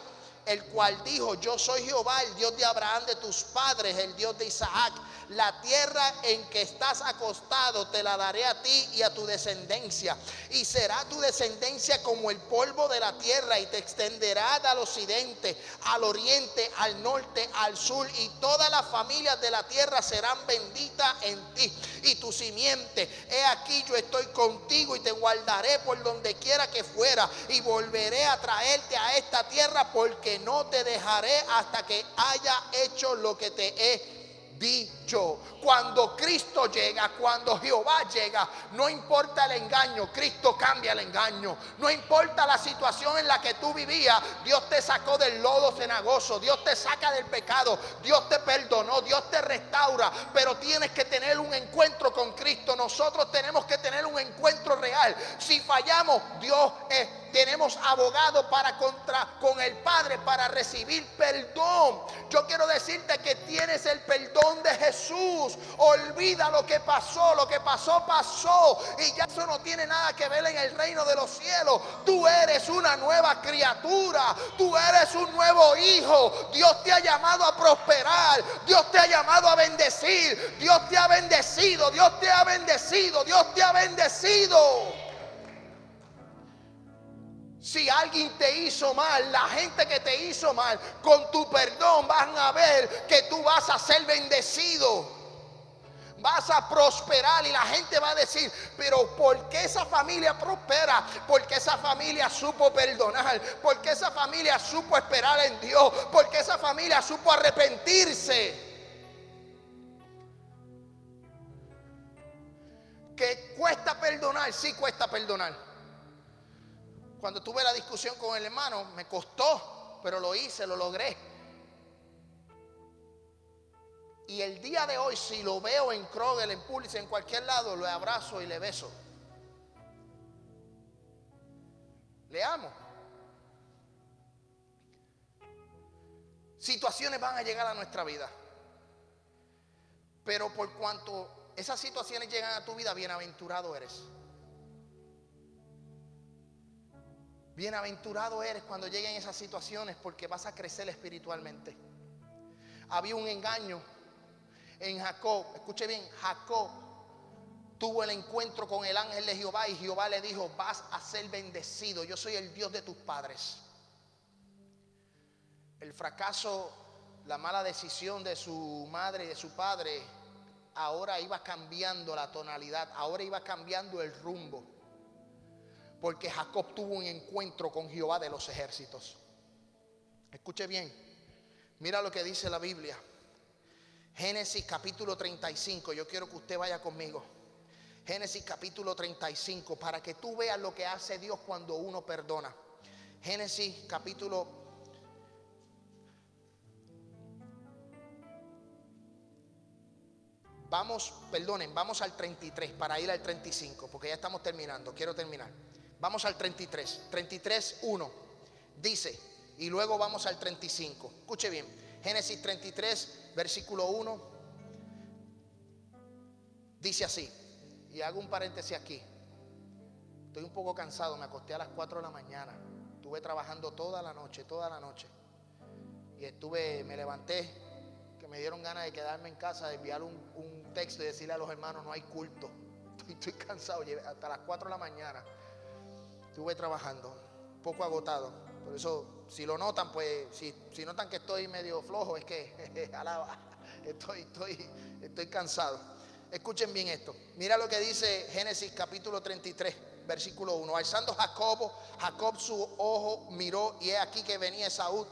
el cual dijo, yo soy Jehová, el Dios de Abraham, de tus padres, el Dios de Isaac. La tierra en que estás acostado te la daré a ti y a tu descendencia. Y será tu descendencia como el polvo de la tierra y te extenderá al occidente, al oriente, al norte, al sur. Y todas las familias de la tierra serán benditas en ti. Y tu simiente, he aquí yo estoy contigo y te guardaré por donde quiera que fuera. Y volveré a traerte a esta tierra porque no te dejaré hasta que haya hecho lo que te he dicho. Cuando Cristo llega, cuando Jehová llega, no importa el engaño, Cristo cambia el engaño. No importa la situación en la que tú vivías, Dios te sacó del lodo cenagoso, Dios te saca del pecado, Dios te perdonó, Dios te restaura, pero tienes que tener un encuentro con Cristo. Nosotros tenemos que tener un encuentro real. Si fallamos, Dios es tenemos abogado para contra con el Padre para recibir perdón. Yo quiero decirte que tienes el perdón de Jesús. Olvida lo que pasó, lo que pasó pasó y ya eso no tiene nada que ver en el reino de los cielos. Tú eres una nueva criatura, tú eres un nuevo hijo. Dios te ha llamado a prosperar, Dios te ha llamado a bendecir, Dios te ha bendecido, Dios te ha bendecido, Dios te ha bendecido. Si alguien te hizo mal, la gente que te hizo mal, con tu perdón van a ver que tú vas a ser bendecido. Vas a prosperar y la gente va a decir, pero ¿por qué esa familia prospera? Porque esa familia supo perdonar, porque esa familia supo esperar en Dios, porque esa familia supo arrepentirse. Que cuesta perdonar, sí cuesta perdonar. Cuando tuve la discusión con el hermano, me costó, pero lo hice, lo logré. Y el día de hoy, si lo veo en Kroger, en Pulitzer, en cualquier lado, lo abrazo y le beso. Le amo. Situaciones van a llegar a nuestra vida. Pero por cuanto esas situaciones llegan a tu vida, bienaventurado eres. Bienaventurado eres cuando lleguen esas situaciones porque vas a crecer espiritualmente. Había un engaño en Jacob. Escuche bien, Jacob tuvo el encuentro con el ángel de Jehová y Jehová le dijo, vas a ser bendecido. Yo soy el Dios de tus padres. El fracaso, la mala decisión de su madre y de su padre ahora iba cambiando la tonalidad, ahora iba cambiando el rumbo. Porque Jacob tuvo un encuentro con Jehová de los ejércitos. Escuche bien, mira lo que dice la Biblia. Génesis capítulo 35, yo quiero que usted vaya conmigo. Génesis capítulo 35, para que tú veas lo que hace Dios cuando uno perdona. Génesis capítulo Vamos, perdonen, vamos al 33 para ir al 35, porque ya estamos terminando, quiero terminar. Vamos al 33, 33, 1. Dice, y luego vamos al 35. Escuche bien, Génesis 33, versículo 1. Dice así, y hago un paréntesis aquí. Estoy un poco cansado, me acosté a las 4 de la mañana. Estuve trabajando toda la noche, toda la noche. Y estuve, me levanté me dieron ganas de quedarme en casa, de enviar un, texto y decirle a los hermanos, no hay culto. Estoy, cansado, hasta las 4 de la mañana. Estuve trabajando, poco agotado. Por eso, si lo notan, pues, si, si notan que estoy medio flojo, es que, alaba, estoy, estoy, estoy cansado. Escuchen bien esto. Mira lo que dice Génesis capítulo 33, versículo 1. Alzando Jacobo, Jacob su ojo miró y he aquí que venía Saúl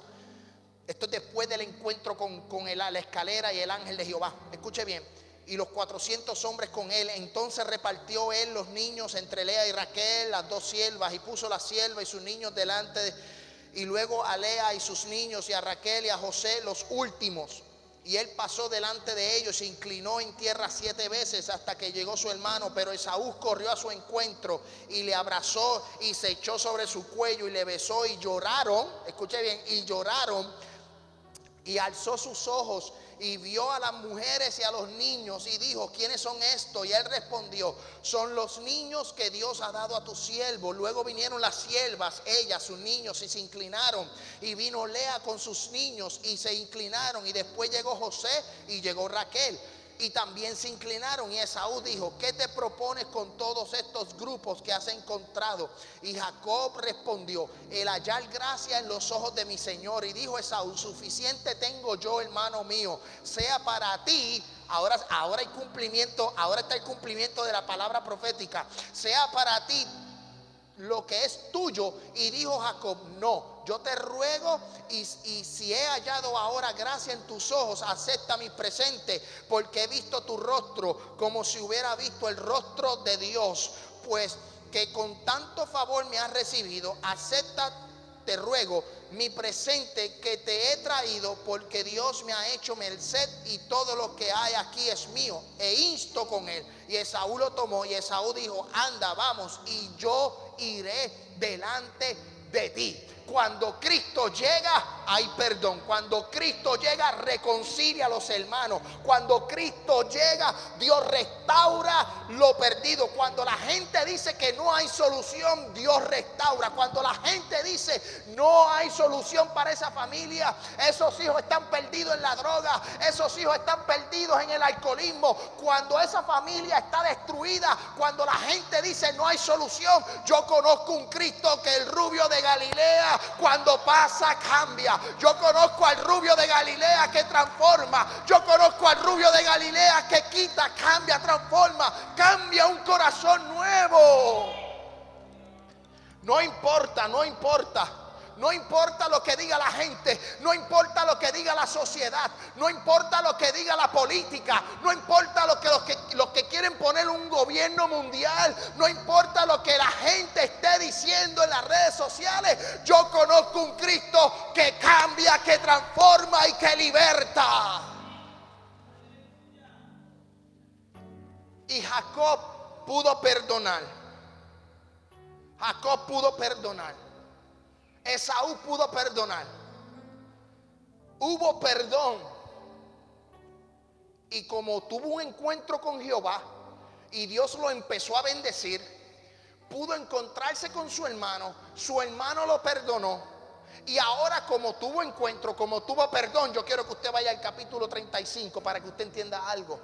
esto es después del encuentro con, la escalera y el ángel de Jehová. Escuche bien. Y los 400 hombres con él. Entonces repartió él los niños entre Lea y Raquel, las dos siervas, y puso la sierva y sus niños delante. y luego a Lea y sus niños, y a Raquel y a José, los últimos. Y él pasó delante de ellos, se inclinó en tierra siete veces hasta que llegó su hermano. Pero Esaú corrió a su encuentro y le abrazó y se echó sobre su cuello y le besó y lloraron. Escuche bien, y lloraron y alzó sus ojos y vio a las mujeres y a los niños y dijo, ¿quiénes son estos? Y él respondió, son los niños que Dios ha dado a tu siervo. Luego vinieron las siervas, ellas, sus niños, y se inclinaron. Y vino Lea con sus niños y se inclinaron. Y después llegó José y llegó Raquel y también se inclinaron. Y Esaú dijo, ¿qué te propones con todos estos grupos que has encontrado? Y Jacob respondió, el hallar gracia en los ojos de mi Señor. Y dijo Esaú, suficiente tengo yo, hermano mío, sea para ti. Ahora, ahora hay cumplimiento, ahora está el cumplimiento de la palabra profética. Sea para ti lo que es tuyo. Y dijo Jacob, no, yo te ruego y, si he hallado ahora gracia en tus ojos, acepta mi presente, porque he visto tu rostro como si hubiera visto el rostro de Dios. Pues que con tanto favor me has recibido, acepta, te ruego, mi presente que te he traído, porque Dios me ha hecho merced y todo lo que hay aquí es mío. E insto con él. Y Esaú lo tomó y Esaú dijo, anda, vamos, y yo iré delante de ti. Cuando Cristo llega, hay perdón. Cuando Cristo llega, reconcilia a los hermanos. Cuando Cristo llega, Dios restaura lo perdido. Cuando la gente dice que no hay solución, Dios restaura. Cuando la gente dice no hay solución para esa familia, esos hijos están perdidos en la droga, esos hijos están perdidos en el alcoholismo. Cuando esa familia está destruida, cuando la gente dice no hay solución, yo conozco un Cristo que el rubio de Galilea cuando pasa cambia. Yo conozco al rubio de Galilea que transforma. Yo conozco al rubio de Galilea que quita, cambia, transforma. Cambia un corazón nuevo. No importa, no importa no importa lo que diga la gente, no importa lo que diga la sociedad, no importa lo que diga la política, no importa lo que los que, quieren poner un gobierno mundial, no importa lo que la gente esté diciendo en las redes sociales. Yo conozco un Cristo que cambia, que transforma y que liberta. Y Jacob pudo perdonar. Jacob pudo perdonar. Esaú pudo perdonar. Hubo perdón. Y como tuvo un encuentro con Jehová y Dios lo empezó a bendecir, pudo encontrarse con su hermano, su hermano lo perdonó. Y ahora como tuvo encuentro, como tuvo perdón, yo quiero que usted vaya al capítulo 35 para que usted entienda algo.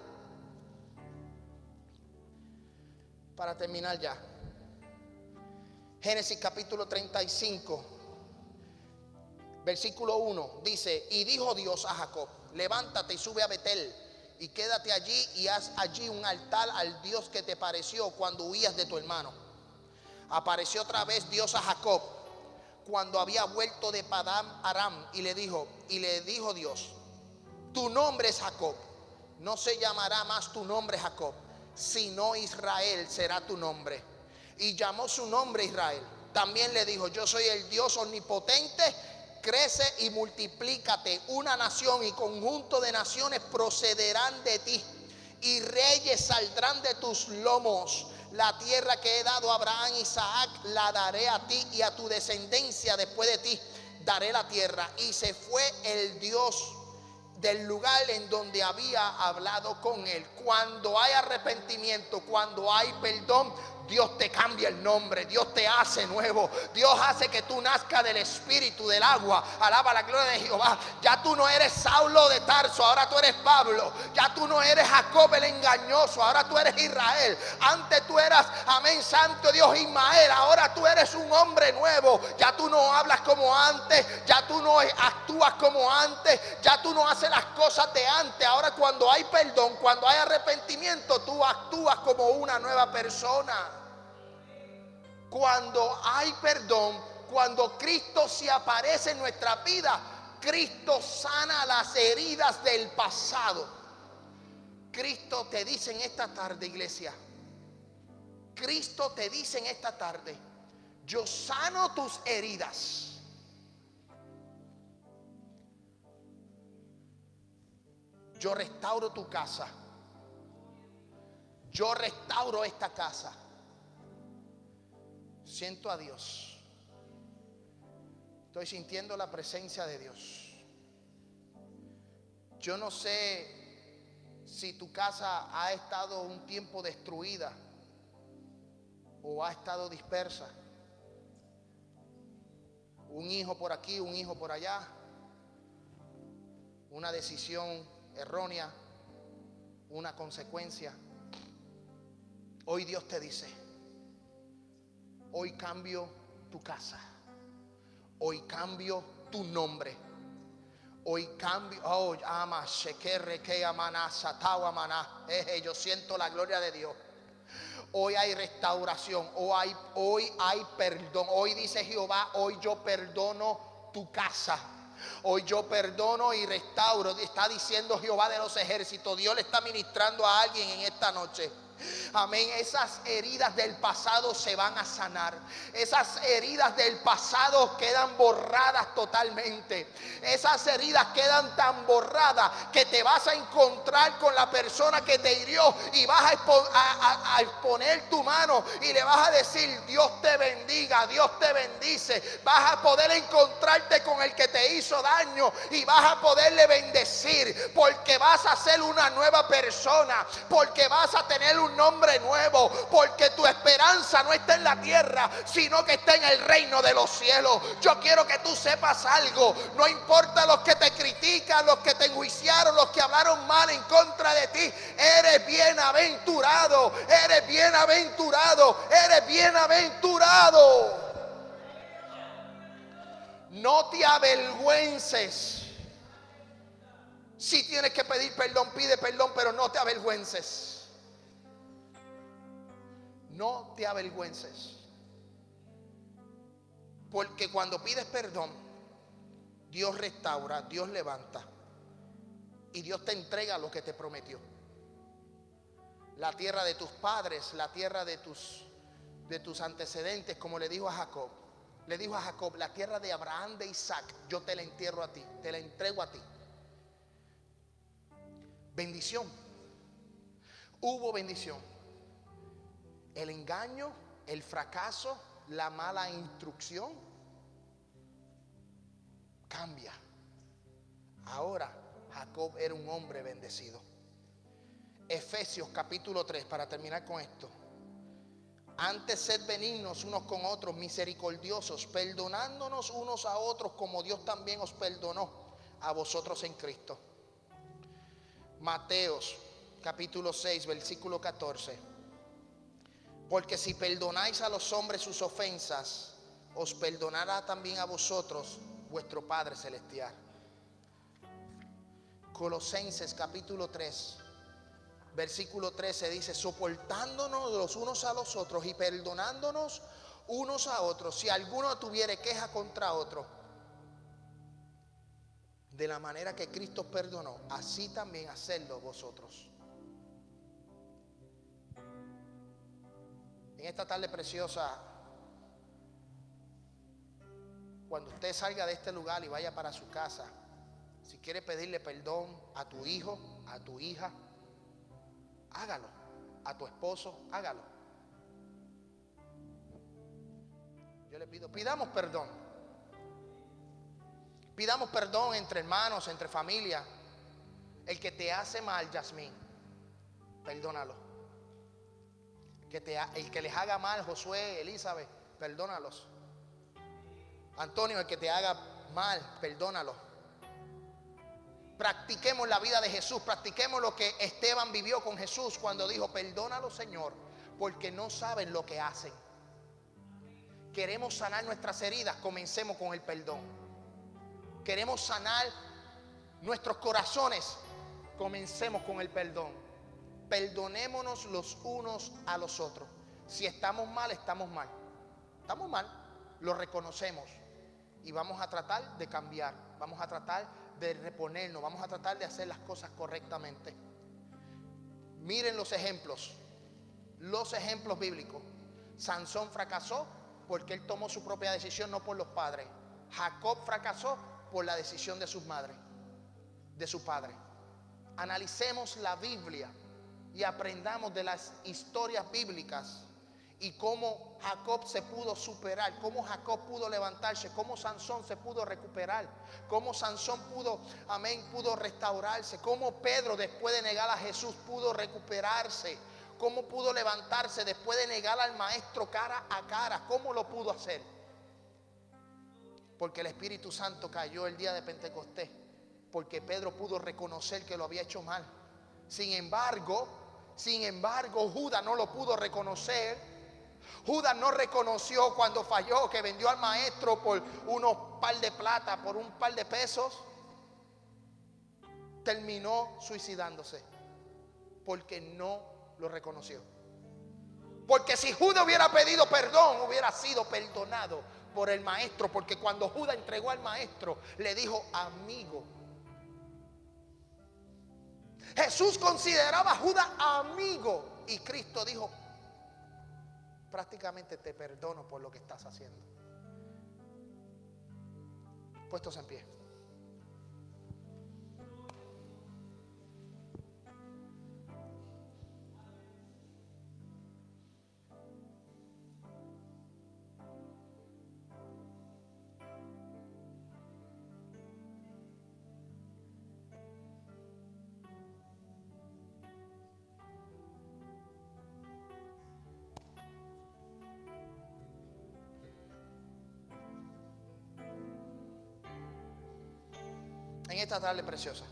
Para terminar ya. Génesis capítulo 35 versículo 1 dice, y dijo Dios a Jacob, levántate y sube a Betel y quédate allí y haz allí un altar al Dios que te pareció cuando huías de tu hermano. Apareció otra vez Dios a Jacob cuando había vuelto de Padam Aram y le dijo, y le dijo Dios, tu nombre es Jacob, no se llamará más tu nombre Jacob, sino Israel será tu nombre. Y llamó su nombre Israel. También le dijo, yo soy el Dios omnipotente crece y multiplícate. Una nación y conjunto de naciones procederán de ti y reyes saldrán de tus lomos. La tierra que he dado a Abraham y Isaac la daré a ti y a tu descendencia después de ti. Daré la tierra. Y se fue el Dios del lugar en donde había hablado con él. Cuando hay arrepentimiento, cuando hay perdón, Dios te cambia el nombre, Dios te hace nuevo, Dios hace que tú nazcas del espíritu, del agua. Alaba la gloria de Jehová. Ya tú no eres Saulo de Tarso, ahora tú eres Pablo. Ya tú no eres Jacob el engañoso, ahora tú eres Israel. Antes tú eras, amén, santo Dios Ismael, ahora tú eres un hombre nuevo. Ya tú no hablas como antes, ya tú no actúas como antes, ya tú no haces las cosas de antes. Ahora cuando hay perdón, cuando hay arrepentimiento, tú actúas como una nueva persona. Cuando hay perdón, cuando Cristo se aparece en nuestra vida, Cristo sana las heridas del pasado. Cristo te dice en esta tarde, iglesia, Cristo te dice en esta tarde, yo sano tus heridas. Yo restauro tu casa. Yo restauro esta casa. Siento a Dios. Estoy sintiendo la presencia de Dios. Yo no sé si tu casa ha estado un tiempo destruida o ha estado dispersa. Un hijo por aquí, un hijo por allá. Una decisión errónea, una consecuencia. Hoy Dios te dice, Hoy cambio tu casa. Hoy cambio tu nombre. Hoy cambio, oh, ama, shekerre, que satawa, maná. Yo siento la gloria de Dios. Hoy hay restauración, hoy hay, hoy hay perdón. Hoy dice Jehová, hoy yo perdono tu casa. Hoy yo perdono y restauro. Está diciendo Jehová de los ejércitos. Dios le está ministrando a alguien en esta noche. Amén. Esas heridas del pasado se van a sanar. Esas heridas del pasado quedan borradas totalmente. Esas heridas quedan tan borradas que te vas a encontrar con la persona que te hirió y vas a, exponer tu mano y le vas a decir, Dios te bendiga, Dios te bendice. Vas a poder encontrarte con el que te hizo daño y vas a poderle bendecir porque vas a ser una nueva persona, porque vas a tener nombre nuevo, porque tu esperanza no está en la tierra, sino que está en el reino de los cielos. Yo quiero que tú sepas algo, no importa los que te critican, los que te enjuiciaron, los que hablaron mal en contra de ti, eres bienaventurado, eres bienaventurado, eres bienaventurado. No te avergüences. Si tienes que pedir perdón, pide perdón, pero no te avergüences. No te avergüences. Porque cuando pides perdón, Dios restaura, Dios levanta. Y Dios te entrega lo que te prometió. La tierra de tus padres, la tierra de tus, de tus antecedentes, como le dijo a Jacob. Le dijo a Jacob, la tierra de Abraham, de Isaac, yo te la entierro a ti, te la entrego a ti bendición. Hubo bendición. El engaño, el fracaso, la mala instrucción cambia. Ahora Jacob era un hombre bendecido. Efesios capítulo 3, para terminar con esto. Antes sed benignos unos con otros, misericordiosos, perdonándonos unos a otros como Dios también os perdonó a vosotros en Cristo. Mateos capítulo 6, versículo 14. Porque si perdonáis a los hombres sus ofensas, os perdonará también a vosotros vuestro Padre Celestial. Colosenses capítulo 3, versículo 13 dice, soportándonos los unos a los otros y perdonándonos unos a otros, si alguno tuviere queja contra otro de la manera que Cristo perdonó, así también hacerlo vosotros. En esta tarde preciosa, cuando usted salga de este lugar y vaya para su casa, si quiere pedirle perdón a tu hijo, a tu hija, hágalo. A tu esposo, hágalo. Yo le pido, pidamos perdón. Pidamos perdón entre hermanos, entre familia. El que te hace mal, Yasmín, perdónalo. Que te, el que les haga mal, Josué, Elizabeth, perdónalos. Antonio, el que te haga mal, perdónalo. Practiquemos la vida de Jesús, practiquemos lo que Esteban vivió con Jesús cuando dijo, perdónalo Señor, porque no saben lo que hacen. Queremos sanar nuestras heridas, comencemos con el perdón queremos sanar nuestros corazones, comencemos con el perdón. Perdonémonos los unos a los otros. Si estamos mal, estamos mal. Estamos mal, lo reconocemos y vamos a tratar de cambiar, vamos a tratar de reponernos, vamos a tratar de hacer las cosas correctamente. Miren los ejemplos, los ejemplos bíblicos. Sansón fracasó porque él tomó su propia decisión, no por los padres. Jacob fracasó por la decisión de sus madres, de su padre. Analicemos la Biblia y aprendamos de las historias bíblicas y cómo Jacob se pudo superar, cómo Jacob pudo levantarse, cómo Sansón se pudo recuperar, cómo Sansón pudo, amén, pudo restaurarse, cómo Pedro después de negar a Jesús pudo recuperarse, cómo pudo levantarse después de negar al maestro cara a cara, cómo lo pudo hacer. Porque el Espíritu Santo cayó el día de Pentecostés. Porque Pedro pudo reconocer que lo había hecho mal. Sin embargo, sin embargo, Judas no lo pudo reconocer. Judas no reconoció cuando falló que vendió al maestro por unos par de plata, por un par de pesos. Terminó suicidándose porque no lo reconoció. Porque si Judas hubiera pedido perdón, hubiera sido perdonado por el maestro, porque cuando Judas entregó al maestro, le dijo, amigo, Jesús consideraba a Judas amigo y Cristo dijo, prácticamente te perdono por lo que estás haciendo. Puestos en pie. Esta tarde preciosa.